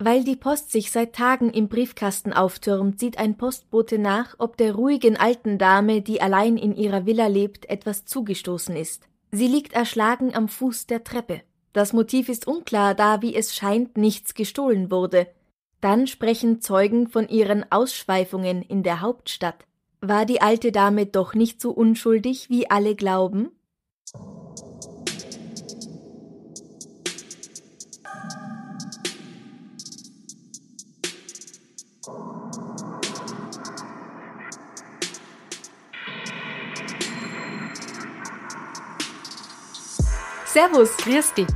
Weil die Post sich seit Tagen im Briefkasten auftürmt, sieht ein Postbote nach, ob der ruhigen alten Dame, die allein in ihrer Villa lebt, etwas zugestoßen ist. Sie liegt erschlagen am Fuß der Treppe. Das Motiv ist unklar, da wie es scheint nichts gestohlen wurde. Dann sprechen Zeugen von ihren Ausschweifungen in der Hauptstadt. War die alte Dame doch nicht so unschuldig, wie alle glauben? Servus, Grüß dich.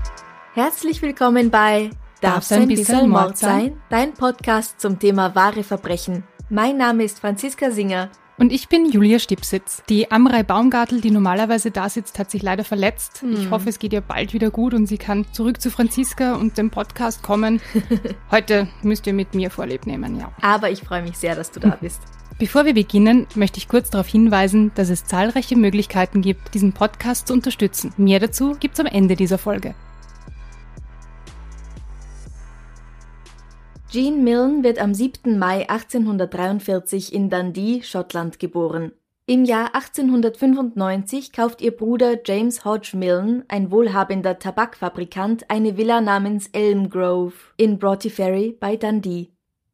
herzlich willkommen bei Darf's ein bisschen Mord sein? Dein Podcast zum Thema wahre Verbrechen. Mein Name ist Franziska Singer. Und ich bin Julia Stipsitz. Die Amrei Baumgartel, die normalerweise da sitzt, hat sich leider verletzt. Ich hoffe, es geht ihr bald wieder gut und sie kann zurück zu Franziska und dem Podcast kommen. Heute müsst ihr mit mir Vorlieb nehmen, ja. Aber ich freue mich sehr, dass du da bist. Bevor wir beginnen, möchte ich kurz darauf hinweisen, dass es zahlreiche Möglichkeiten gibt, diesen Podcast zu unterstützen. Mehr dazu gibt's am Ende dieser Folge. Jean Milne wird am 7. Mai 1843 in Dundee, Schottland geboren. Im Jahr 1895 kauft ihr Bruder James Hodge Milne, ein wohlhabender Tabakfabrikant, eine Villa namens Elm Grove in Broughty Ferry bei Dundee.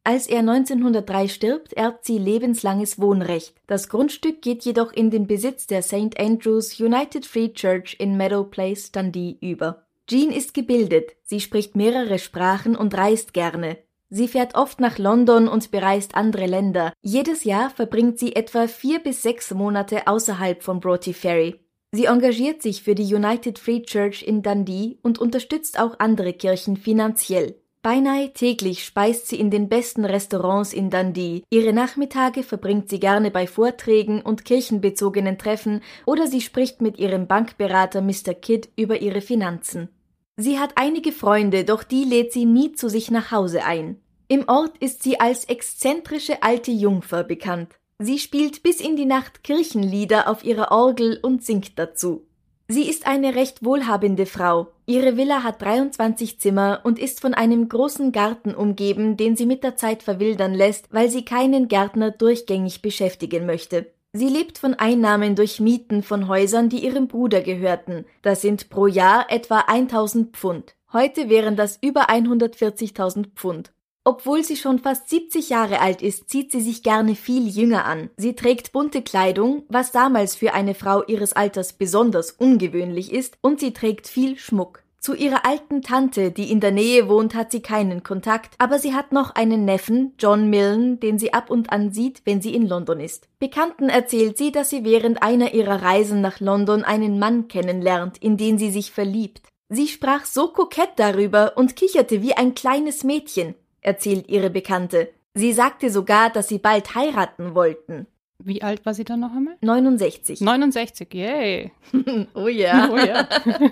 Als er 1903 stirbt, erbt sie lebenslanges Wohnrecht. Das Grundstück geht jedoch in den Besitz der St. Andrews United Free Church in Meadow Place, Dundee über. Jean ist gebildet, sie spricht mehrere Sprachen und reist gerne. Sie fährt oft nach London und bereist andere Länder. Jedes Jahr verbringt sie etwa vier bis sechs Monate außerhalb von Broughty Ferry. Sie engagiert sich für die United Free Church in Dundee und unterstützt auch andere Kirchen finanziell. Beinahe täglich speist sie in den besten Restaurants in Dundee. Ihre Nachmittage verbringt sie gerne bei Vorträgen und kirchenbezogenen Treffen oder sie spricht mit ihrem Bankberater Mr. Kidd über ihre Finanzen. Sie hat einige Freunde, doch die lädt sie nie zu sich nach Hause ein. Im Ort ist sie als exzentrische alte Jungfer bekannt. Sie spielt bis in die Nacht Kirchenlieder auf ihrer Orgel und singt dazu. Sie ist eine recht wohlhabende Frau. Ihre Villa hat 23 Zimmer und ist von einem großen Garten umgeben, den sie mit der Zeit verwildern lässt, weil sie keinen Gärtner durchgängig beschäftigen möchte. Sie lebt von Einnahmen durch Mieten von Häusern, die ihrem Bruder gehörten. Das sind pro Jahr etwa 1000 Pfund. Heute wären das über 140.000 Pfund. Obwohl sie schon fast 70 Jahre alt ist, zieht sie sich gerne viel jünger an. Sie trägt bunte Kleidung, was damals für eine Frau ihres Alters besonders ungewöhnlich ist, und sie trägt viel Schmuck. Zu ihrer alten Tante, die in der Nähe wohnt, hat sie keinen Kontakt, aber sie hat noch einen Neffen, John Milne, den sie ab und an sieht, wenn sie in London ist. Bekannten erzählt sie, dass sie während einer ihrer Reisen nach London einen Mann kennenlernt, in den sie sich verliebt. Sie sprach so kokett darüber und kicherte wie ein kleines Mädchen, erzählt ihre Bekannte. Sie sagte sogar, dass sie bald heiraten wollten. Wie alt war sie dann noch einmal? 69. 69, yay. oh ja. Oh ja.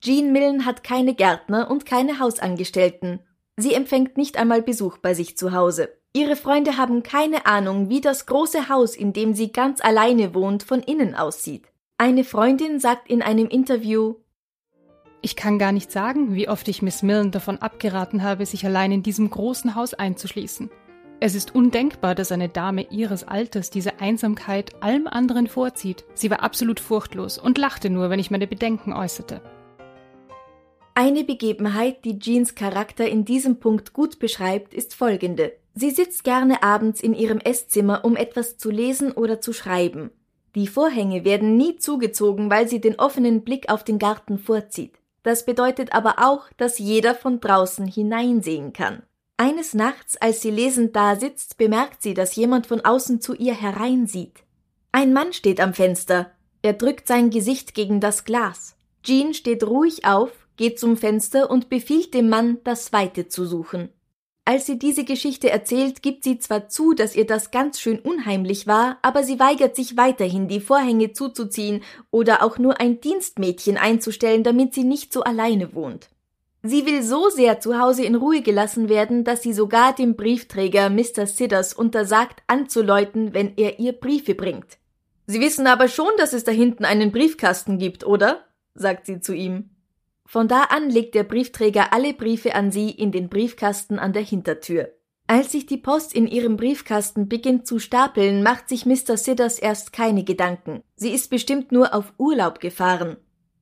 Jean Milne hat keine Gärtner und keine Hausangestellten. Sie empfängt nicht einmal Besuch bei sich zu Hause. Ihre Freunde haben keine Ahnung, wie das große Haus, in dem sie ganz alleine wohnt, von innen aussieht. Eine Freundin sagt in einem Interview, Ich kann gar nicht sagen, wie oft ich Miss Milne davon abgeraten habe, sich allein in diesem großen Haus einzuschließen. Es ist undenkbar, dass eine Dame ihres Alters diese Einsamkeit allem anderen vorzieht. Sie war absolut furchtlos und lachte nur, wenn ich meine Bedenken äußerte. Eine Begebenheit, die Jeans Charakter in diesem Punkt gut beschreibt, ist folgende. Sie sitzt gerne abends in ihrem Esszimmer, um etwas zu lesen oder zu schreiben. Die Vorhänge werden nie zugezogen, weil sie den offenen Blick auf den Garten vorzieht. Das bedeutet aber auch, dass jeder von draußen hineinsehen kann. Eines Nachts, als sie lesend da sitzt, bemerkt sie, dass jemand von außen zu ihr hereinsieht. Ein Mann steht am Fenster. Er drückt sein Gesicht gegen das Glas. Jean steht ruhig auf, geht zum Fenster und befiehlt dem Mann, das Weite zu suchen. Als sie diese Geschichte erzählt, gibt sie zwar zu, dass ihr das ganz schön unheimlich war, aber sie weigert sich weiterhin, die Vorhänge zuzuziehen oder auch nur ein Dienstmädchen einzustellen, damit sie nicht so alleine wohnt. Sie will so sehr zu Hause in Ruhe gelassen werden, dass sie sogar dem Briefträger Mr. Sidders untersagt, anzuläuten, wenn er ihr Briefe bringt. Sie wissen aber schon, dass es da hinten einen Briefkasten gibt, oder? sagt sie zu ihm. Von da an legt der Briefträger alle Briefe an sie in den Briefkasten an der Hintertür. Als sich die Post in ihrem Briefkasten beginnt zu stapeln, macht sich Mr. Sidders erst keine Gedanken. Sie ist bestimmt nur auf Urlaub gefahren.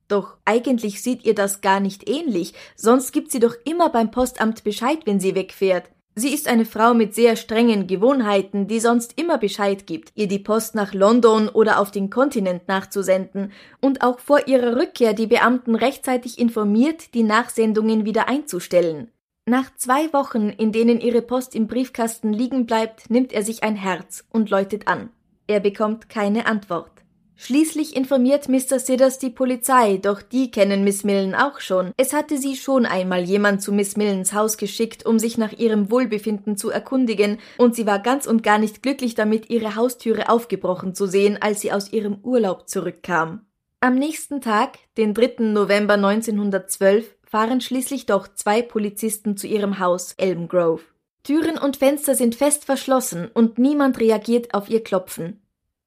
Doch eigentlich sieht ihr das gar nicht ähnlich, sonst gibt sie doch immer beim Postamt Bescheid, wenn sie wegfährt. Sie ist eine Frau mit sehr strengen Gewohnheiten, die sonst immer Bescheid gibt, ihr die Post nach London oder auf den Kontinent nachzusenden und auch vor ihrer Rückkehr die Beamten rechtzeitig informiert, die Nachsendungen wieder einzustellen. Nach zwei Wochen, in denen ihre Post im Briefkasten liegen bleibt, nimmt er sich ein Herz und läutet an. Er bekommt keine Antwort. Schließlich informiert Mr. Sidders die Polizei, doch die kennen Miss Millen auch schon. Es hatte sie schon einmal jemand zu Miss Millens Haus geschickt, um sich nach ihrem Wohlbefinden zu erkundigen, und sie war ganz und gar nicht glücklich damit, ihre Haustüre aufgebrochen zu sehen, als sie aus ihrem Urlaub zurückkam. Am nächsten Tag, den 3. November 1912, fahren schließlich doch zwei Polizisten zu ihrem Haus Elm Grove. Türen und Fenster sind fest verschlossen und niemand reagiert auf ihr Klopfen.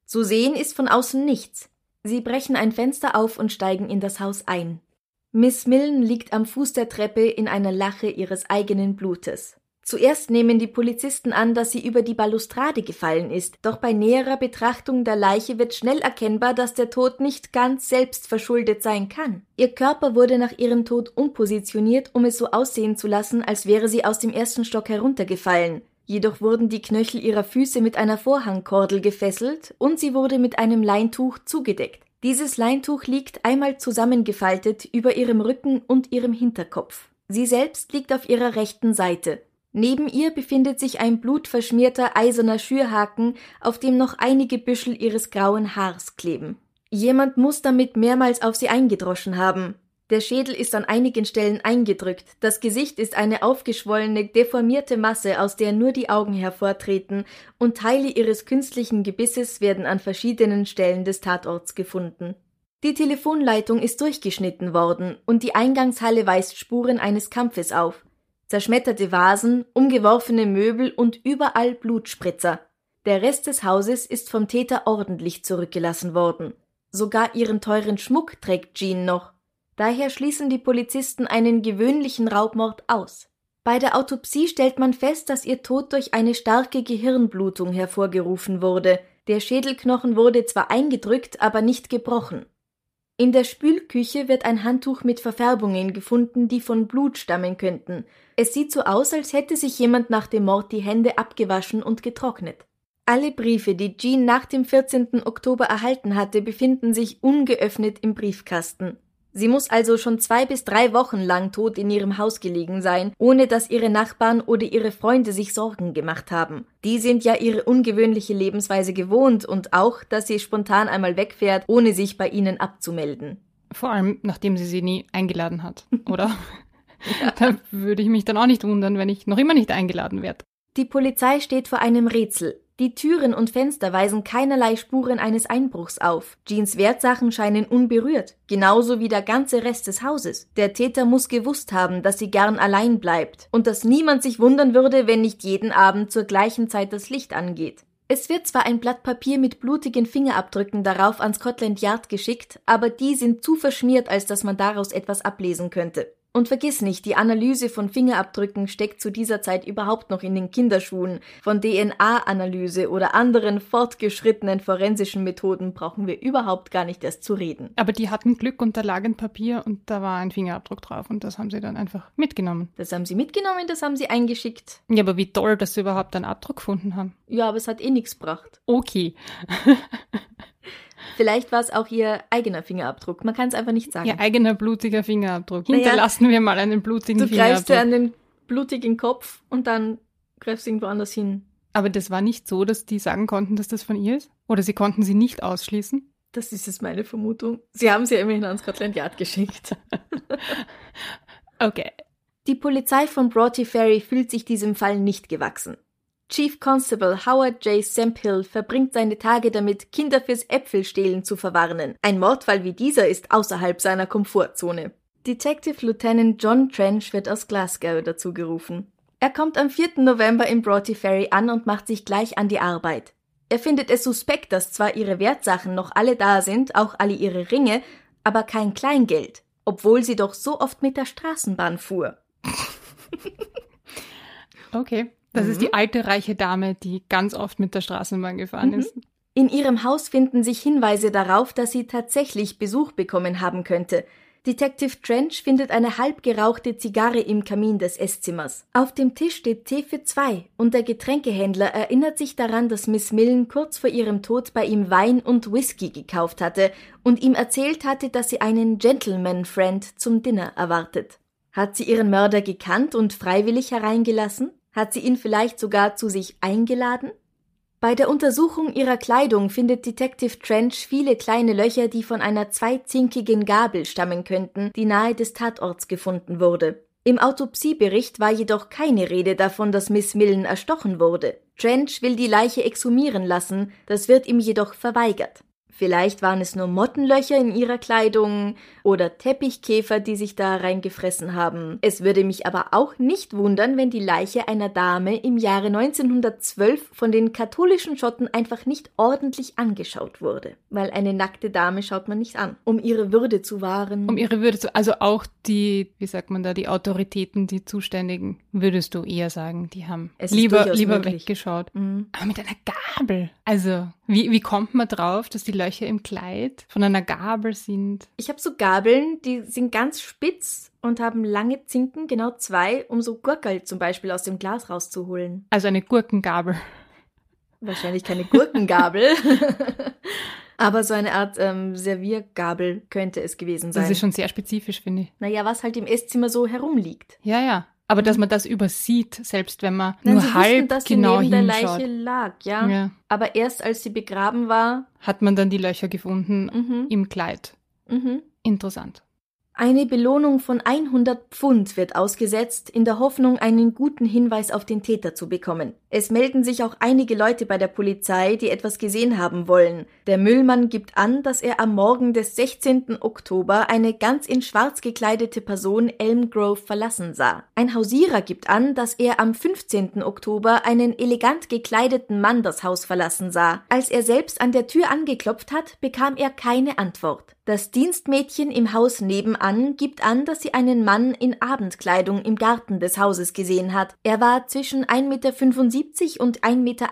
Zu sehen ist von außen nichts. Sie brechen ein Fenster auf und steigen in das Haus ein. Miss Millen liegt am Fuß der Treppe in einer Lache ihres eigenen Blutes. Zuerst nehmen die Polizisten an, dass sie über die Balustrade gefallen ist, doch bei näherer Betrachtung der Leiche wird schnell erkennbar, dass der Tod nicht ganz selbst verschuldet sein kann. Ihr Körper wurde nach ihrem Tod umpositioniert, um es so aussehen zu lassen, als wäre sie aus dem ersten Stock heruntergefallen. Jedoch wurden die Knöchel ihrer Füße mit einer Vorhangkordel gefesselt und sie wurde mit einem Leintuch zugedeckt. Dieses Leintuch liegt einmal zusammengefaltet über ihrem Rücken und ihrem Hinterkopf. Sie selbst liegt auf ihrer rechten Seite. Neben ihr befindet sich ein blutverschmierter eiserner Schürhaken, auf dem noch einige Büschel ihres grauen Haars kleben. Jemand muss damit mehrmals auf sie eingedroschen haben. Der Schädel ist an einigen Stellen eingedrückt, das Gesicht ist eine aufgeschwollene, deformierte Masse, aus der nur die Augen hervortreten, und Teile ihres künstlichen Gebisses werden an verschiedenen Stellen des Tatorts gefunden. Die Telefonleitung ist durchgeschnitten worden, und die Eingangshalle weist Spuren eines Kampfes auf. Zerschmetterte Vasen, umgeworfene Möbel und überall Blutspritzer. Der Rest des Hauses ist vom Täter ordentlich zurückgelassen worden. Sogar ihren teuren Schmuck trägt Jean noch, Daher schließen die Polizisten einen gewöhnlichen Raubmord aus. Bei der Autopsie stellt man fest, dass ihr Tod durch eine starke Gehirnblutung hervorgerufen wurde. Der Schädelknochen wurde zwar eingedrückt, aber nicht gebrochen. In der Spülküche wird ein Handtuch mit Verfärbungen gefunden, die von Blut stammen könnten. Es sieht so aus, als hätte sich jemand nach dem Mord die Hände abgewaschen und getrocknet. Alle Briefe, die Jean nach dem 14. Oktober erhalten hatte, befinden sich ungeöffnet im Briefkasten. Sie muss also schon zwei bis drei Wochen lang tot in ihrem Haus gelegen sein, ohne dass ihre Nachbarn oder ihre Freunde sich Sorgen gemacht haben. Die sind ja ihre ungewöhnliche Lebensweise gewohnt und auch, dass sie spontan einmal wegfährt, ohne sich bei ihnen abzumelden. Vor allem, nachdem sie sie nie eingeladen hat, oder? ja. Da würde ich mich dann auch nicht wundern, wenn ich noch immer nicht eingeladen werde. Die Polizei steht vor einem Rätsel. Die Türen und Fenster weisen keinerlei Spuren eines Einbruchs auf. Jeans Wertsachen scheinen unberührt, genauso wie der ganze Rest des Hauses. Der Täter muss gewusst haben, dass sie gern allein bleibt und dass niemand sich wundern würde, wenn nicht jeden Abend zur gleichen Zeit das Licht angeht. Es wird zwar ein Blatt Papier mit blutigen Fingerabdrücken darauf an Scotland Yard geschickt, aber die sind zu verschmiert, als dass man daraus etwas ablesen könnte. Und vergiss nicht, die Analyse von Fingerabdrücken steckt zu dieser Zeit überhaupt noch in den Kinderschuhen. Von DNA-Analyse oder anderen fortgeschrittenen forensischen Methoden brauchen wir überhaupt gar nicht erst zu reden. Aber die hatten Glück und da lag ein Papier und da war ein Fingerabdruck drauf und das haben sie dann einfach mitgenommen. Das haben sie mitgenommen, das haben sie eingeschickt. Ja, aber wie toll, dass sie überhaupt einen Abdruck gefunden haben. Ja, aber es hat eh nichts gebracht. Okay. Vielleicht war es auch ihr eigener Fingerabdruck. Man kann es einfach nicht sagen. Ihr eigener blutiger Fingerabdruck. Naja, Hinterlassen wir mal einen blutigen du Fingerabdruck. Du greifst an den blutigen Kopf und dann greifst du irgendwo anders hin. Aber das war nicht so, dass die sagen konnten, dass das von ihr ist? Oder sie konnten sie nicht ausschließen? Das ist jetzt meine Vermutung. Sie haben sie ja immerhin ans Scotland Yard geschickt. okay. Die Polizei von Broughty Ferry fühlt sich diesem Fall nicht gewachsen. Chief Constable Howard J. Sempill verbringt seine Tage damit, Kinder fürs Äpfelstehlen zu verwarnen. Ein Mordfall wie dieser ist außerhalb seiner Komfortzone. Detective Lieutenant John Trench wird aus Glasgow dazu gerufen. Er kommt am 4. November in Broughty Ferry an und macht sich gleich an die Arbeit. Er findet es suspekt, dass zwar ihre Wertsachen noch alle da sind, auch alle ihre Ringe, aber kein Kleingeld, obwohl sie doch so oft mit der Straßenbahn fuhr. okay. Das mhm. ist die alte reiche Dame, die ganz oft mit der Straßenbahn gefahren mhm. ist. In ihrem Haus finden sich Hinweise darauf, dass sie tatsächlich Besuch bekommen haben könnte. Detective Trench findet eine halb gerauchte Zigarre im Kamin des Esszimmers. Auf dem Tisch steht Tee für zwei und der Getränkehändler erinnert sich daran, dass Miss Millen kurz vor ihrem Tod bei ihm Wein und Whisky gekauft hatte und ihm erzählt hatte, dass sie einen Gentleman-Friend zum Dinner erwartet. Hat sie ihren Mörder gekannt und freiwillig hereingelassen? Hat sie ihn vielleicht sogar zu sich eingeladen? Bei der Untersuchung ihrer Kleidung findet Detective Trench viele kleine Löcher, die von einer zweizinkigen Gabel stammen könnten, die nahe des Tatorts gefunden wurde. Im Autopsiebericht war jedoch keine Rede davon, dass Miss Millen erstochen wurde. Trench will die Leiche exhumieren lassen, das wird ihm jedoch verweigert. Vielleicht waren es nur Mottenlöcher in ihrer Kleidung oder Teppichkäfer, die sich da reingefressen haben. Es würde mich aber auch nicht wundern, wenn die Leiche einer Dame im Jahre 1912 von den katholischen Schotten einfach nicht ordentlich angeschaut wurde. Weil eine nackte Dame schaut man nicht an, um ihre Würde zu wahren. Um ihre Würde zu, also auch die, wie sagt man da, die Autoritäten, die Zuständigen, würdest du eher sagen, die haben es lieber, lieber weggeschaut. Mhm. Aber mit einer Gabel. Also, wie, wie kommt man drauf, dass die Löcher im Kleid von einer Gabel sind? Ich habe so Gabeln, die sind ganz spitz und haben lange Zinken, genau zwei, um so Gurkel zum Beispiel aus dem Glas rauszuholen. Also eine Gurkengabel. Wahrscheinlich keine Gurkengabel. Aber so eine Art ähm, Serviergabel könnte es gewesen sein. Das ist schon sehr spezifisch, finde ich. Naja, was halt im Esszimmer so herumliegt. Ja, ja. Aber dass man das übersieht, selbst wenn man Nein, nur sie halb wussten, dass genau sie neben hinschaut. der Leiche lag, ja? ja. Aber erst als sie begraben war, hat man dann die Löcher gefunden mhm. im Kleid. Mhm. Interessant. Eine Belohnung von 100 Pfund wird ausgesetzt, in der Hoffnung, einen guten Hinweis auf den Täter zu bekommen. Es melden sich auch einige Leute bei der Polizei, die etwas gesehen haben wollen. Der Müllmann gibt an, dass er am Morgen des 16. Oktober eine ganz in schwarz gekleidete Person Elm Grove verlassen sah. Ein Hausierer gibt an, dass er am 15. Oktober einen elegant gekleideten Mann das Haus verlassen sah. Als er selbst an der Tür angeklopft hat, bekam er keine Antwort. Das Dienstmädchen im Haus nebenan gibt an, dass sie einen Mann in Abendkleidung im Garten des Hauses gesehen hat. Er war zwischen 1,75 Meter und 1,80 Meter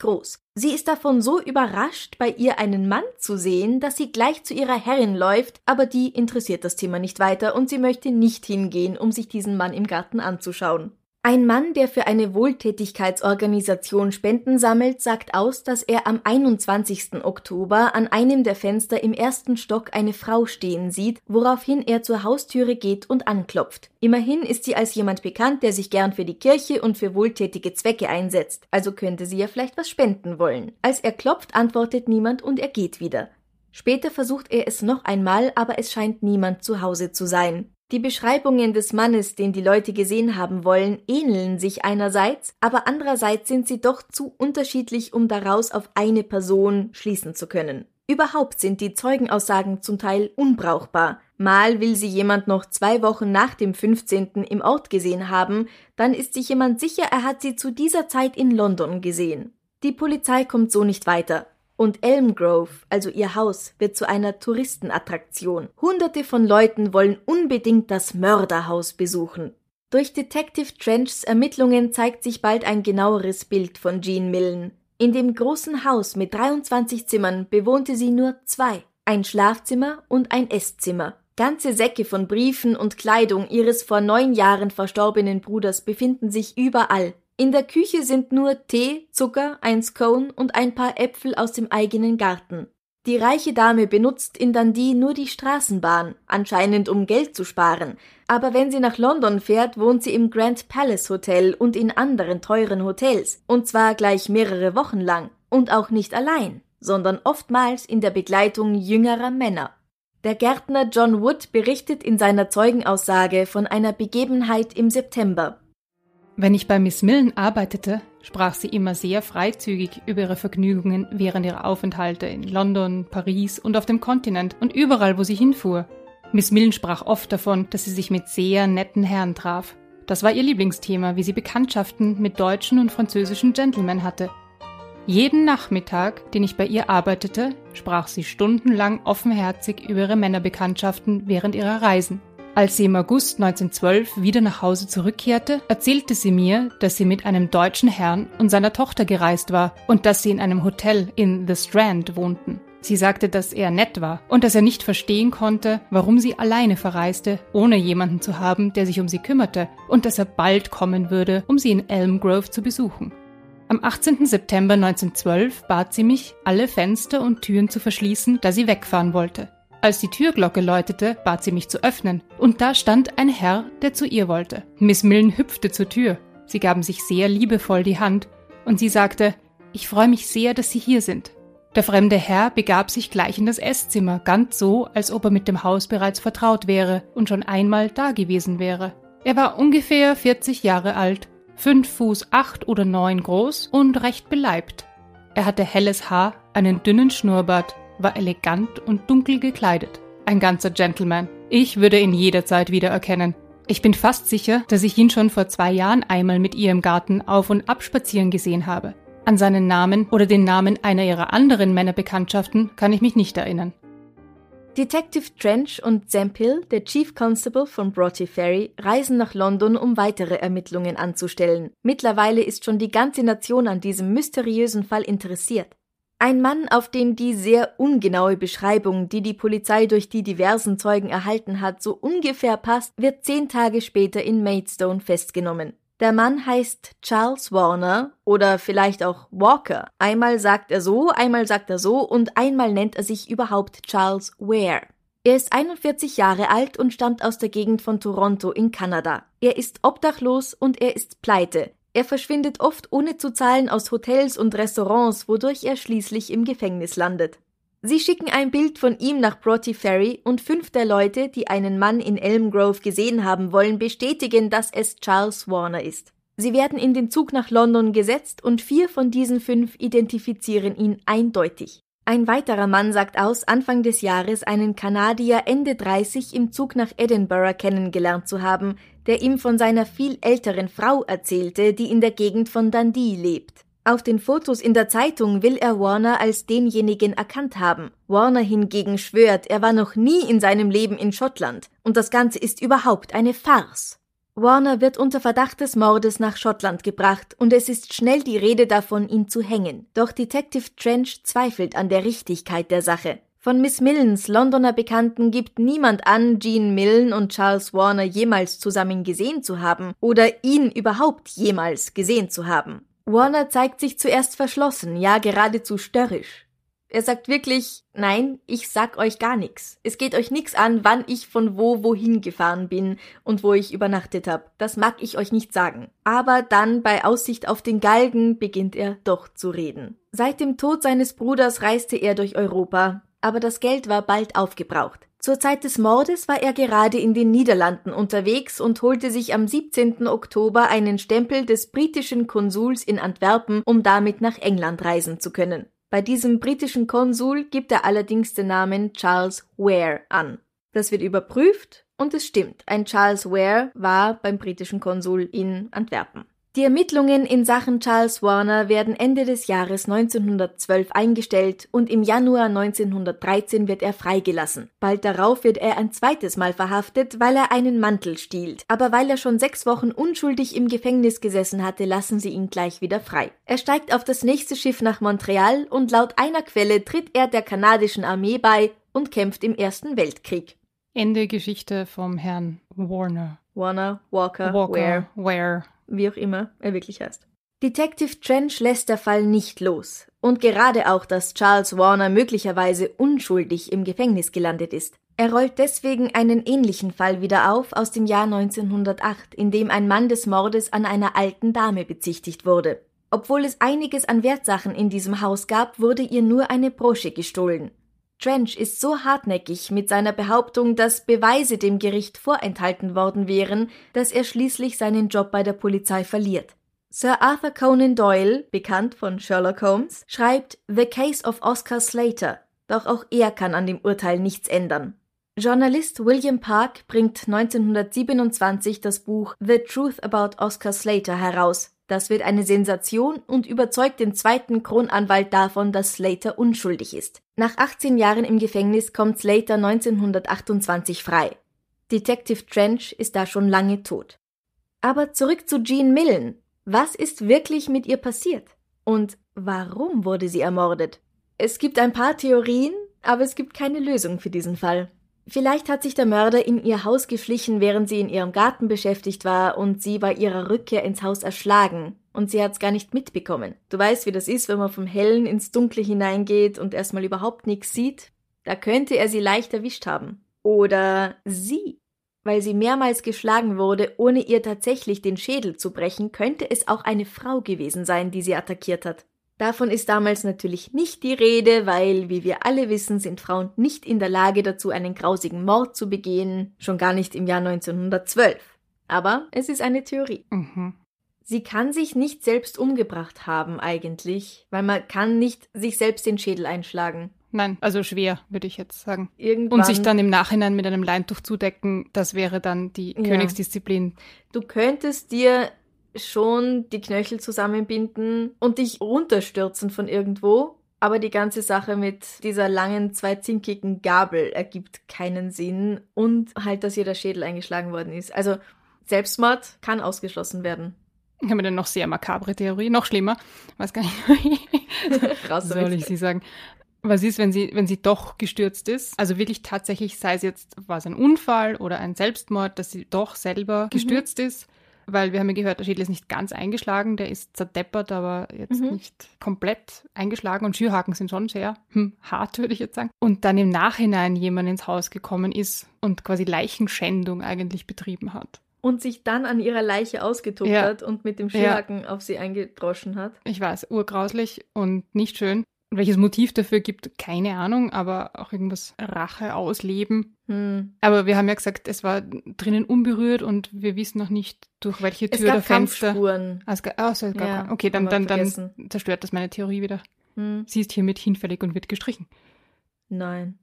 groß. Sie ist davon so überrascht, bei ihr einen Mann zu sehen, dass sie gleich zu ihrer Herrin läuft, aber die interessiert das Thema nicht weiter und sie möchte nicht hingehen, um sich diesen Mann im Garten anzuschauen. Ein Mann, der für eine Wohltätigkeitsorganisation Spenden sammelt, sagt aus, dass er am 21. Oktober an einem der Fenster im ersten Stock eine Frau stehen sieht, woraufhin er zur Haustüre geht und anklopft. Immerhin ist sie als jemand bekannt, der sich gern für die Kirche und für wohltätige Zwecke einsetzt, also könnte sie ja vielleicht was spenden wollen. Als er klopft, antwortet niemand und er geht wieder. Später versucht er es noch einmal, aber es scheint niemand zu Hause zu sein. Die Beschreibungen des Mannes, den die Leute gesehen haben wollen, ähneln sich einerseits, aber andererseits sind sie doch zu unterschiedlich, um daraus auf eine Person schließen zu können. Überhaupt sind die Zeugenaussagen zum Teil unbrauchbar. Mal will sie jemand noch zwei Wochen nach dem 15. im Ort gesehen haben, dann ist sich jemand sicher, er hat sie zu dieser Zeit in London gesehen. Die Polizei kommt so nicht weiter. Und Elm Grove, also ihr Haus, wird zu einer Touristenattraktion. Hunderte von Leuten wollen unbedingt das Mörderhaus besuchen. Durch Detective Trenchs Ermittlungen zeigt sich bald ein genaueres Bild von Jean Millen. In dem großen Haus mit 23 Zimmern bewohnte sie nur zwei. Ein Schlafzimmer und ein Esszimmer. Ganze Säcke von Briefen und Kleidung ihres vor neun Jahren verstorbenen Bruders befinden sich überall. In der Küche sind nur Tee, Zucker, ein Scone und ein paar Äpfel aus dem eigenen Garten. Die reiche Dame benutzt in Dundee nur die Straßenbahn, anscheinend um Geld zu sparen, aber wenn sie nach London fährt, wohnt sie im Grand Palace Hotel und in anderen teuren Hotels, und zwar gleich mehrere Wochen lang, und auch nicht allein. sondern oftmals in der Begleitung jüngerer Männer. Der Gärtner John Wood berichtet in seiner Zeugenaussage von einer Begebenheit im September. Wenn ich bei Miss Millen arbeitete, sprach sie immer sehr freizügig über ihre Vergnügungen während ihrer Aufenthalte in London, Paris und auf dem Kontinent und überall, wo sie hinfuhr. Miss Millen sprach oft davon, dass sie sich mit sehr netten Herren traf. Das war ihr Lieblingsthema, wie sie Bekanntschaften mit deutschen und französischen Gentlemen hatte. Jeden Nachmittag, den ich bei ihr arbeitete, sprach sie stundenlang offenherzig über ihre Männerbekanntschaften während ihrer Reisen. Als sie im August 1912 wieder nach Hause zurückkehrte, erzählte sie mir, dass sie mit einem deutschen Herrn und seiner Tochter gereist war und dass sie in einem Hotel in The Strand wohnten. Sie sagte, dass er nett war und dass er nicht verstehen konnte, warum sie alleine verreiste, ohne jemanden zu haben, der sich um sie kümmerte, und dass er bald kommen würde, um sie in Elm Grove zu besuchen. Am 18. September 1912 bat sie mich, alle Fenster und Türen zu verschließen, da sie wegfahren wollte. Als die Türglocke läutete, bat sie mich zu öffnen, und da stand ein Herr, der zu ihr wollte. Miss Millen hüpfte zur Tür. Sie gaben sich sehr liebevoll die Hand, und sie sagte, ich freue mich sehr, dass Sie hier sind. Der fremde Herr begab sich gleich in das Esszimmer, ganz so, als ob er mit dem Haus bereits vertraut wäre und schon einmal dagewesen wäre. Er war ungefähr 40 Jahre alt, fünf Fuß acht oder neun groß und recht beleibt. Er hatte helles Haar, einen dünnen Schnurrbart, war elegant und dunkel gekleidet. Ein ganzer Gentleman. Ich würde ihn jederzeit wiedererkennen. Ich bin fast sicher, dass ich ihn schon vor zwei Jahren einmal mit ihr im Garten auf und ab spazieren gesehen habe. An seinen Namen oder den Namen einer ihrer anderen Männerbekanntschaften kann ich mich nicht erinnern. Detective Trench und Zampill, der Chief Constable von Broughty Ferry, reisen nach London, um weitere Ermittlungen anzustellen. Mittlerweile ist schon die ganze Nation an diesem mysteriösen Fall interessiert. Ein Mann, auf den die sehr ungenaue Beschreibung, die die Polizei durch die diversen Zeugen erhalten hat, so ungefähr passt, wird zehn Tage später in Maidstone festgenommen. Der Mann heißt Charles Warner oder vielleicht auch Walker. Einmal sagt er so, einmal sagt er so und einmal nennt er sich überhaupt Charles Ware. Er ist 41 Jahre alt und stammt aus der Gegend von Toronto in Kanada. Er ist obdachlos und er ist pleite. Er verschwindet oft ohne zu zahlen aus Hotels und Restaurants, wodurch er schließlich im Gefängnis landet. Sie schicken ein Bild von ihm nach Broughty Ferry und fünf der Leute, die einen Mann in Elm Grove gesehen haben wollen, bestätigen, dass es Charles Warner ist. Sie werden in den Zug nach London gesetzt und vier von diesen fünf identifizieren ihn eindeutig. Ein weiterer Mann sagt aus, Anfang des Jahres einen Kanadier Ende 30 im Zug nach Edinburgh kennengelernt zu haben, der ihm von seiner viel älteren Frau erzählte, die in der Gegend von Dundee lebt. Auf den Fotos in der Zeitung will er Warner als denjenigen erkannt haben. Warner hingegen schwört, er war noch nie in seinem Leben in Schottland und das Ganze ist überhaupt eine Farce. Warner wird unter Verdacht des Mordes nach Schottland gebracht und es ist schnell die Rede davon, ihn zu hängen. Doch Detective Trench zweifelt an der Richtigkeit der Sache. Von Miss Millens Londoner Bekannten gibt niemand an, Jean Millen und Charles Warner jemals zusammen gesehen zu haben oder ihn überhaupt jemals gesehen zu haben. Warner zeigt sich zuerst verschlossen, ja geradezu störrisch. Er sagt wirklich, nein, ich sag euch gar nichts. Es geht euch nix an, wann ich von wo wohin gefahren bin und wo ich übernachtet hab. Das mag ich euch nicht sagen. Aber dann bei Aussicht auf den Galgen beginnt er doch zu reden. Seit dem Tod seines Bruders reiste er durch Europa, aber das Geld war bald aufgebraucht. Zur Zeit des Mordes war er gerade in den Niederlanden unterwegs und holte sich am 17. Oktober einen Stempel des britischen Konsuls in Antwerpen, um damit nach England reisen zu können. Bei diesem britischen Konsul gibt er allerdings den Namen Charles Ware an. Das wird überprüft und es stimmt, ein Charles Ware war beim britischen Konsul in Antwerpen. Die Ermittlungen in Sachen Charles Warner werden Ende des Jahres 1912 eingestellt und im Januar 1913 wird er freigelassen. Bald darauf wird er ein zweites Mal verhaftet, weil er einen Mantel stiehlt. Aber weil er schon sechs Wochen unschuldig im Gefängnis gesessen hatte, lassen sie ihn gleich wieder frei. Er steigt auf das nächste Schiff nach Montreal und laut einer Quelle tritt er der kanadischen Armee bei und kämpft im Ersten Weltkrieg. Ende Geschichte vom Herrn Warner. Warner, Walker, Walker, Ware. Ware wie auch immer er wirklich heißt. Detective Trench lässt der Fall nicht los. Und gerade auch, dass Charles Warner möglicherweise unschuldig im Gefängnis gelandet ist. Er rollt deswegen einen ähnlichen Fall wieder auf aus dem Jahr 1908, in dem ein Mann des Mordes an einer alten Dame bezichtigt wurde. Obwohl es einiges an Wertsachen in diesem Haus gab, wurde ihr nur eine Brosche gestohlen. Trench ist so hartnäckig mit seiner Behauptung, dass Beweise dem Gericht vorenthalten worden wären, dass er schließlich seinen Job bei der Polizei verliert. Sir Arthur Conan Doyle, bekannt von Sherlock Holmes, schreibt The Case of Oscar Slater, doch auch er kann an dem Urteil nichts ändern. Journalist William Park bringt 1927 das Buch The Truth About Oscar Slater heraus. Das wird eine Sensation und überzeugt den zweiten Kronanwalt davon, dass Slater unschuldig ist. Nach 18 Jahren im Gefängnis kommt Slater 1928 frei. Detective Trench ist da schon lange tot. Aber zurück zu Jean Millen. Was ist wirklich mit ihr passiert? Und warum wurde sie ermordet? Es gibt ein paar Theorien, aber es gibt keine Lösung für diesen Fall. Vielleicht hat sich der Mörder in ihr Haus geschlichen, während sie in ihrem Garten beschäftigt war und sie bei ihrer Rückkehr ins Haus erschlagen. Und sie hat's gar nicht mitbekommen. Du weißt, wie das ist, wenn man vom Hellen ins Dunkle hineingeht und erstmal überhaupt nichts sieht. Da könnte er sie leicht erwischt haben. Oder sie. Weil sie mehrmals geschlagen wurde, ohne ihr tatsächlich den Schädel zu brechen, könnte es auch eine Frau gewesen sein, die sie attackiert hat. Davon ist damals natürlich nicht die Rede, weil, wie wir alle wissen, sind Frauen nicht in der Lage dazu, einen grausigen Mord zu begehen, schon gar nicht im Jahr 1912. Aber es ist eine Theorie. Mhm. Sie kann sich nicht selbst umgebracht haben eigentlich, weil man kann nicht sich selbst den Schädel einschlagen. Nein, also schwer, würde ich jetzt sagen. Irgendwann, Und sich dann im Nachhinein mit einem Leintuch zudecken, das wäre dann die Ja. Königsdisziplin. du könntest dir schon die Knöchel zusammenbinden und dich runterstürzen von irgendwo, aber die ganze Sache mit dieser langen, zweizinkigen Gabel ergibt keinen Sinn und halt, dass ihr der Schädel eingeschlagen worden ist. Also Selbstmord kann ausgeschlossen werden. Ich habe eine noch sehr makabre Theorie, noch schlimmer. Weiß gar nicht, Raus soll ich sie sagen. Was ist, wenn sie, wenn sie doch gestürzt ist? Also wirklich tatsächlich, sei es jetzt, war es ein Unfall oder ein Selbstmord, dass sie doch selber gestürzt ist? Weil wir haben ja gehört, der Schädel ist nicht ganz eingeschlagen, der ist zerdeppert, aber jetzt Mhm. nicht komplett eingeschlagen und Schürhaken sind schon sehr hm, hart, würde ich jetzt sagen. Und dann im Nachhinein jemand ins Haus gekommen ist und quasi Leichenschändung eigentlich betrieben hat. Und sich dann an ihrer Leiche ausgetobt Ja. hat und mit dem Schürhaken auf sie eingedroschen hat. Ich weiß, urgrauslich und nicht schön. Welches Motiv dafür gibt, keine Ahnung, aber auch irgendwas Rache ausleben. Hm. Aber wir haben ja gesagt, es war drinnen unberührt und wir wissen noch nicht, durch welche Es Tür gab oder Fenster. Kampfspuren. Ah, es gab, oh, so, es gab Ja, okay, dann, dann, dann zerstört das meine Theorie wieder. Hm. Sie ist hiermit hinfällig und wird gestrichen. Nein.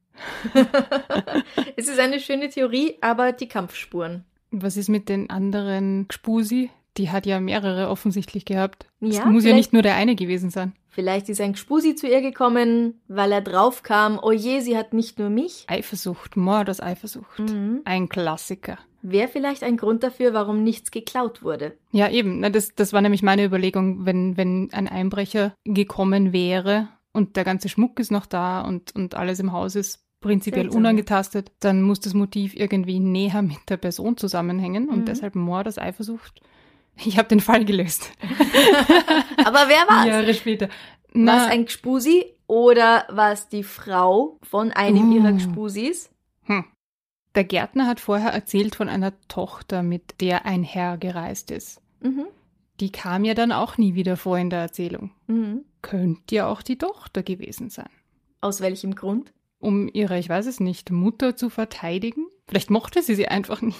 es ist eine schöne Theorie, aber die Kampfspuren. Was ist mit den anderen Gspusi? Die hat ja mehrere offensichtlich gehabt. Es Ja, muss ja nicht nur der eine gewesen sein. Vielleicht ist ein Gspusi zu ihr gekommen, weil er draufkam, oh je, sie hat nicht nur mich. Eifersucht, Mord aus Eifersucht. Mhm. Ein Klassiker. Wäre vielleicht ein Grund dafür, warum nichts geklaut wurde. Ja, eben. Das, das war nämlich meine Überlegung, wenn, wenn ein Einbrecher gekommen wäre und der ganze Schmuck ist noch da und, und alles im Haus ist prinzipiell Seltsam, unangetastet, dann muss das Motiv irgendwie näher mit der Person zusammenhängen und Mhm. deshalb Mord aus Eifersucht. Ich habe den Fall gelöst. Aber wer war's? Jahre später. War es ein Gspusi oder war es die Frau von einem Uh. ihrer Gspusis? hm. Der Gärtner hat vorher erzählt von einer Tochter, mit der ein Herr gereist ist. Mhm. Die kam ja dann auch nie wieder vor in der Erzählung. Mhm. Könnte ja auch die Tochter gewesen sein. Aus welchem Grund? um ihre, ich weiß es nicht, Mutter zu verteidigen? Vielleicht mochte sie sie einfach nicht.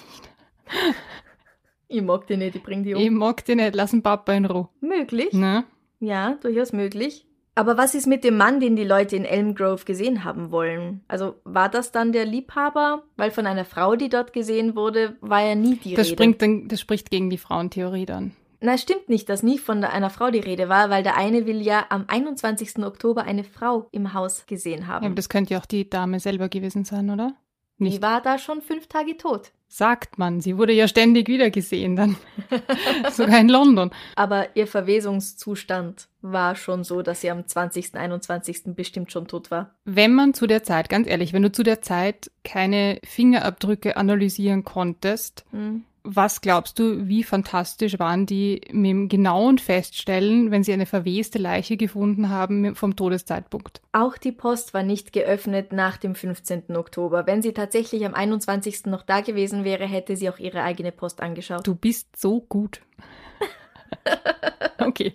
Ich mag die nicht, ich bring die um. Ich mag die nicht, lassen Papa in Ruhe. Möglich. Ne? Ja, durchaus möglich. Aber was ist mit dem Mann, den die Leute in Elm Grove gesehen haben wollen? Also war das dann der Liebhaber? Weil von einer Frau, die dort gesehen wurde, war ja nie die Das, Rede. springt dann, das spricht gegen die Frauentheorie dann. Na, stimmt nicht, dass nie von einer Frau die Rede war, weil der eine will ja am 21. Oktober eine Frau im Haus gesehen Ja, haben. aber das könnte ja auch die Dame selber gewesen sein, oder? die Nicht, war da schon fünf Tage tot. Sagt man. Sie wurde ja ständig wieder gesehen dann. Sogar in London. Aber ihr Verwesungszustand war schon so, dass sie am 20., 21. bestimmt schon tot war. Wenn man zu der Zeit, ganz ehrlich, wenn du zu der Zeit keine Fingerabdrücke analysieren konntest, Hm. Was glaubst du, wie fantastisch waren die mit dem genauen Feststellen, wenn sie eine verweste Leiche gefunden haben vom Todeszeitpunkt? Auch die Post war nicht geöffnet nach dem 15. Oktober. Wenn sie tatsächlich am 21. noch da gewesen wäre, hätte sie auch ihre eigene Post angeschaut. Du bist so gut. okay.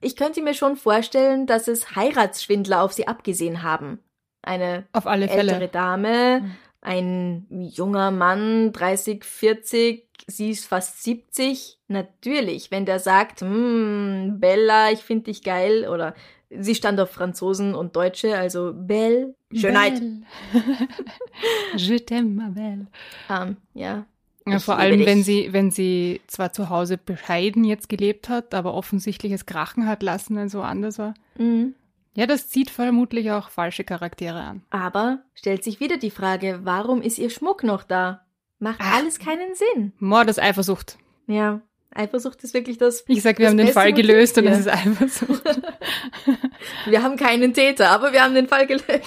Ich könnte mir schon vorstellen, dass es Heiratsschwindler auf sie abgesehen haben. Eine Auf alle ältere Fälle. Dame, ein junger Mann, 30, 40, sie ist fast 70. Natürlich, wenn der sagt, hm, Bella, ich finde dich geil, oder sie stand auf Franzosen und Deutsche, also Belle, Schönheit. Belle. Je t'aime, ma belle. Ähm, ja. Ja, vor allem, dich. wenn sie, wenn sie zwar zu Hause bescheiden jetzt gelebt hat, aber offensichtlich es krachen hat lassen, als woanders war. Mhm. Ja, das zieht vermutlich auch falsche Charaktere an. Aber stellt sich wieder die Frage, warum ist ihr Schmuck noch da? Macht Ach. alles keinen Sinn. Mord ist Eifersucht. Ja, Eifersucht ist wirklich das. Ich sag, wir haben den Fall gelöst und es ist Eifersucht. Wir haben keinen Täter, aber wir haben den Fall gelöst.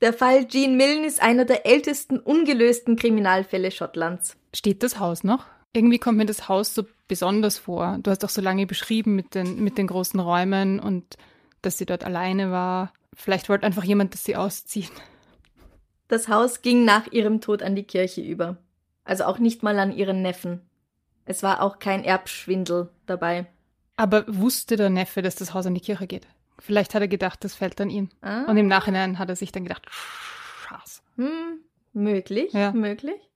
Der Fall Jean Milne ist einer der ältesten ungelösten Kriminalfälle Schottlands. Steht das Haus noch? Irgendwie kommt mir das Haus so besonders vor. Du hast auch so lange beschrieben mit den, mit den großen Räumen und dass sie dort alleine war. Vielleicht wollte einfach jemand, dass sie auszieht. Das Haus ging nach ihrem Tod an die Kirche über. Also auch nicht mal an ihren Neffen. Es war auch kein Erbschwindel dabei. Aber wusste der Neffe, dass das Haus an die Kirche geht? Vielleicht hat er gedacht, das fällt an ihn. Ah. Und im Nachhinein hat er sich dann gedacht, Schaß. Hm, möglich, Ja. möglich.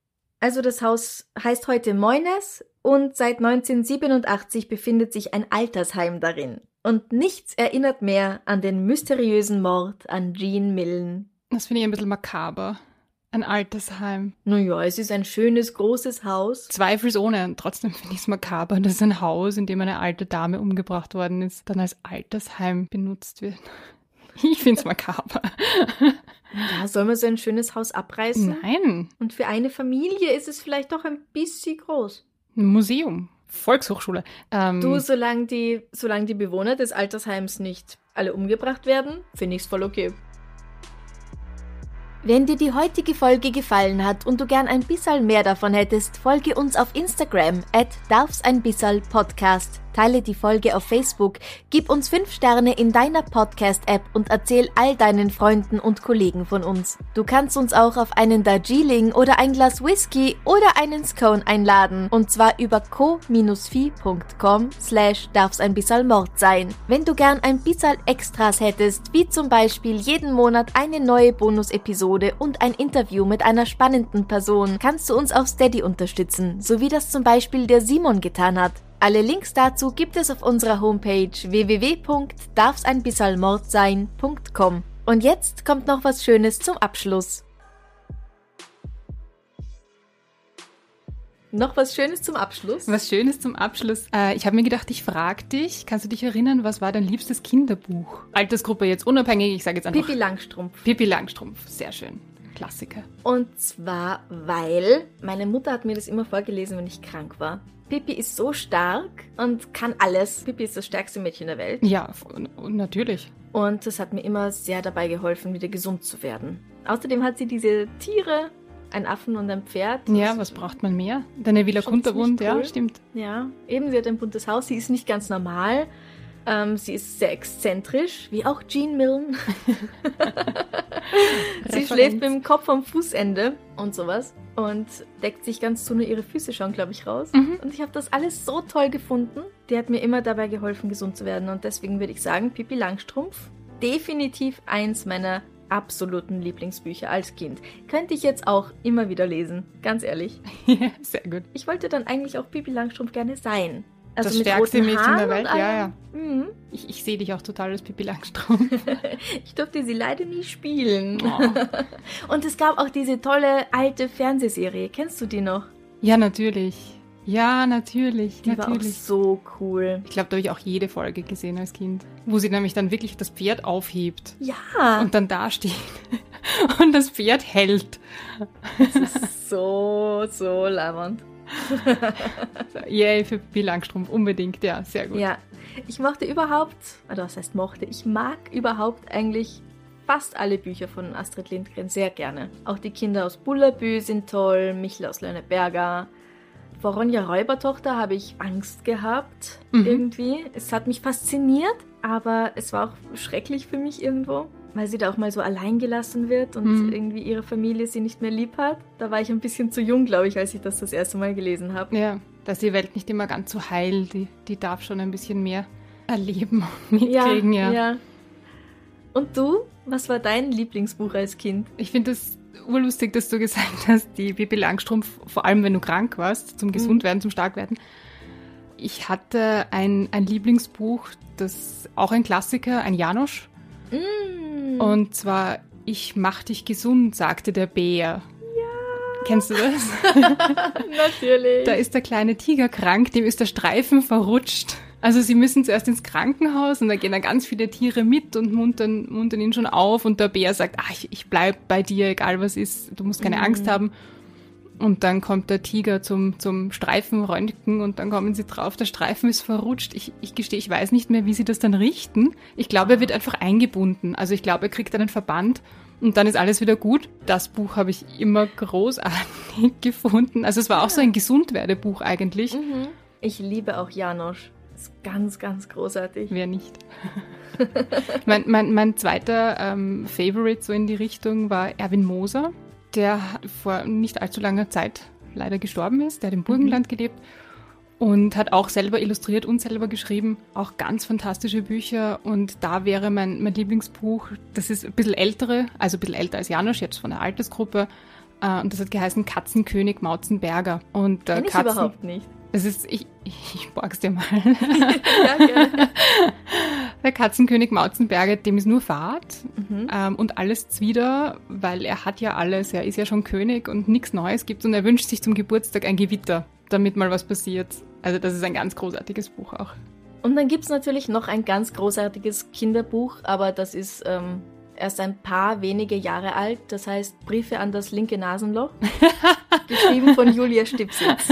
Also das Haus heißt heute Moines und seit 1987 befindet sich ein Altersheim darin. Und nichts erinnert mehr an den mysteriösen Mord an Jean Milne. Das finde ich ein bisschen makaber. Ein Altersheim. Naja, es ist ein schönes, großes Haus. Zweifelsohne. Und trotzdem finde ich es makaber, dass ein Haus, in dem eine alte Dame umgebracht worden ist, dann als Altersheim benutzt wird. Ich finde es makaber. Ja, soll man so ein schönes Haus abreißen? Nein. Und für eine Familie ist es vielleicht doch ein bisschen groß. Ein Museum. Volkshochschule. Ähm, Du, solange die, solange die Bewohner des Altersheims nicht alle umgebracht werden, finde ich's voll okay. Wenn dir die heutige Folge gefallen hat und du gern ein bisschen mehr davon hättest, folge uns auf Instagram at darf's ein bisserl Podcast. Teile die Folge auf Facebook, gib uns 5 Sterne in deiner Podcast-App und erzähl all deinen Freunden und Kollegen von uns. Du kannst uns auch auf einen Darjeeling oder ein Glas Whisky oder einen Scone einladen und zwar über co-fi.com slash darf's ein bisserl Mord sein. Wenn du gern ein bisserl Extras hättest, wie zum Beispiel jeden Monat eine neue Bonus-Episode und ein Interview mit einer spannenden Person, kannst du uns auf Steady unterstützen, so wie das zum Beispiel der Simon getan hat. Alle Links dazu gibt es auf unserer Homepage www.darfseinbissalmordsein.com. Und jetzt kommt noch was Schönes zum Abschluss. Noch was Schönes zum Abschluss? was Schönes zum Abschluss. Äh, ich habe mir gedacht, ich frage dich, kannst du dich erinnern, was war dein liebstes Kinderbuch? Altersgruppe jetzt unabhängig, ich sage jetzt einfach Pippi Langstrumpf. Pippi Langstrumpf. Sehr schön. Klassiker. Und zwar, weil meine Mutter hat mir das immer vorgelesen, wenn ich krank war. Pippi ist so stark und kann alles. Pippi ist das stärkste Mädchen der Welt. Ja, natürlich. Und das hat mir immer sehr dabei geholfen, wieder gesund zu werden. Außerdem hat sie diese Tiere, ein Affen und ein Pferd. Ja, was braucht man mehr? Deine Villa Kunterbunt, ziemlich ja, cool. stimmt. Ja, eben, sie hat ein buntes Haus. Sie ist nicht ganz normal. Ähm, sie ist sehr exzentrisch, wie auch Jean Milne. sie schläft mit dem Kopf am Fußende und sowas. Und deckt sich ganz zu, nur ihre Füße schauen, glaube ich, raus. Mhm. Und ich habe das alles so toll gefunden. Die hat mir immer dabei geholfen, gesund zu werden. Und deswegen würde ich sagen, Pippi Langstrumpf, definitiv eins meiner absoluten Lieblingsbücher als Kind. Könnte ich jetzt auch immer wieder lesen, ganz ehrlich. Sehr gut. Ich wollte dann eigentlich auch Pippi Langstrumpf gerne sein. Also das stärkste Mädchen Haaren der Welt, ja, ja. Mhm. Ich, ich sehe dich auch total als Pippi Langstrumpf. Ich durfte sie leider nie spielen. Oh. Und es gab auch diese tolle alte Fernsehserie. Kennst du die noch? Ja, natürlich. Ja, natürlich. Die war auch natürlich. so cool. Ich glaube, da habe ich auch jede Folge gesehen als Kind. Wo sie nämlich dann wirklich das Pferd aufhebt Ja, und dann dasteht. Und das Pferd hält. so, so labernd. Yay, für Pippi Langstrumpf. Unbedingt, ja, sehr gut. Ja, ich mochte überhaupt, oder was heißt mochte, ich mag überhaupt eigentlich fast alle Bücher von Astrid Lindgren sehr gerne. Auch die Kinder aus Bullabü sind toll, Michel aus Lönneberger. Vor Ronja Räubertochter habe ich Angst gehabt, Mhm. irgendwie. Es hat mich fasziniert, aber es war auch schrecklich für mich irgendwo, weil sie da auch mal so allein gelassen wird und Mhm. irgendwie ihre Familie sie nicht mehr lieb hat. Da war ich ein bisschen zu jung, glaube ich, als ich das das erste Mal gelesen habe. Ja, da ist die Welt nicht immer ganz so heil. Die, die darf schon ein bisschen mehr erleben und mitkriegen, ja. ja. Und du? Was war dein Lieblingsbuch als Kind? Ich finde es urlustig, dass du gesagt hast, die Bibi Langstrumpf, vor allem wenn du krank warst, zum Gesundwerden, zum Starkwerden. Ich hatte ein, ein Lieblingsbuch, das auch ein Klassiker, ein Janosch. Mm. Und zwar Ich mach dich gesund, sagte der Bär. Ja. Kennst du das? Natürlich. Da ist der kleine Tiger krank, dem ist der Streifen verrutscht. Also sie müssen zuerst ins Krankenhaus und da gehen dann ganz viele Tiere mit und muntern, muntern ihn schon auf und der Bär sagt, ah, ich, ich bleib bei dir, egal was ist, du musst keine Angst haben. Und dann kommt der Tiger zum, zum Streifenröntgen und dann kommen sie drauf, der Streifen ist verrutscht. Ich, ich gestehe, ich weiß nicht mehr, wie sie das dann richten. Ich glaube, er wird einfach eingebunden. Also ich glaube, er kriegt einen Verband und dann ist alles wieder gut. Das Buch habe ich immer großartig gefunden. Also es war auch so ein Gesundwerdebuch eigentlich. Mhm. Ich liebe auch Janosch. Ist ganz, ganz großartig. Wer nicht? mein, mein, mein zweiter ähm, Favorite so in die Richtung war Erwin Moser, der vor nicht allzu langer Zeit leider gestorben ist. Der hat im Burgenland gelebt und hat auch selber illustriert und selber geschrieben. Auch ganz fantastische Bücher. Und da wäre mein, mein Lieblingsbuch, das ist ein bisschen ältere, also ein bisschen älter als Janosch, jetzt von der Altersgruppe. Äh, und das hat geheißen Katzenkönig Mauzenberger. Und äh, Kenn ich Katzen, überhaupt nicht. Das ist, ich, ich borg's dir mal. Ja, gerne. Der Katzenkönig Mauzenberger, dem ist nur Fahrt Mhm. ähm, und alles zwider, weil er hat ja alles, er ist ja schon König und nichts Neues gibt und er wünscht sich zum Geburtstag ein Gewitter, damit mal was passiert. Also das ist ein ganz großartiges Buch auch. Und dann gibt's natürlich noch ein ganz großartiges Kinderbuch, aber das ist ähm, erst ein paar wenige Jahre alt. Das heißt Briefe an das linke Nasenloch. geschrieben von Julia Stipsitz.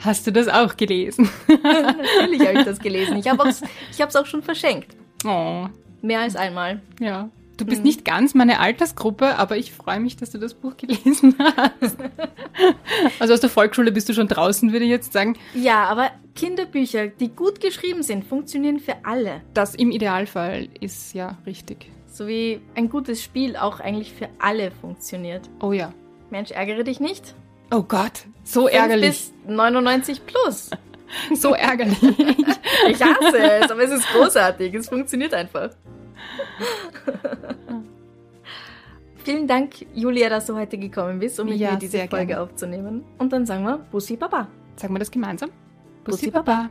Hast du das auch gelesen? Natürlich habe ich das gelesen. Ich habe es auch schon verschenkt. Oh, Mehr als einmal. ja. Du bist nicht ganz meine Altersgruppe, aber ich freue mich, dass du das Buch gelesen hast. Also aus der Volksschule bist du schon draußen, würde ich jetzt sagen. Ja, aber Kinderbücher, die gut geschrieben sind, funktionieren für alle. Das im Idealfall ist ja richtig. So wie ein gutes Spiel auch eigentlich für alle funktioniert. Oh ja. Mensch, ärgere dich nicht. Oh Gott, so ärgerlich. 5 bis 99 plus. So ärgerlich. Ich hasse es, aber es ist großartig. Es funktioniert einfach. Vielen Dank, Julia, dass du heute gekommen bist, um mit Ja, mir diese Folge gerne. aufzunehmen. Und dann sagen wir Bussi Baba. Sagen wir das gemeinsam? Bussi Baba.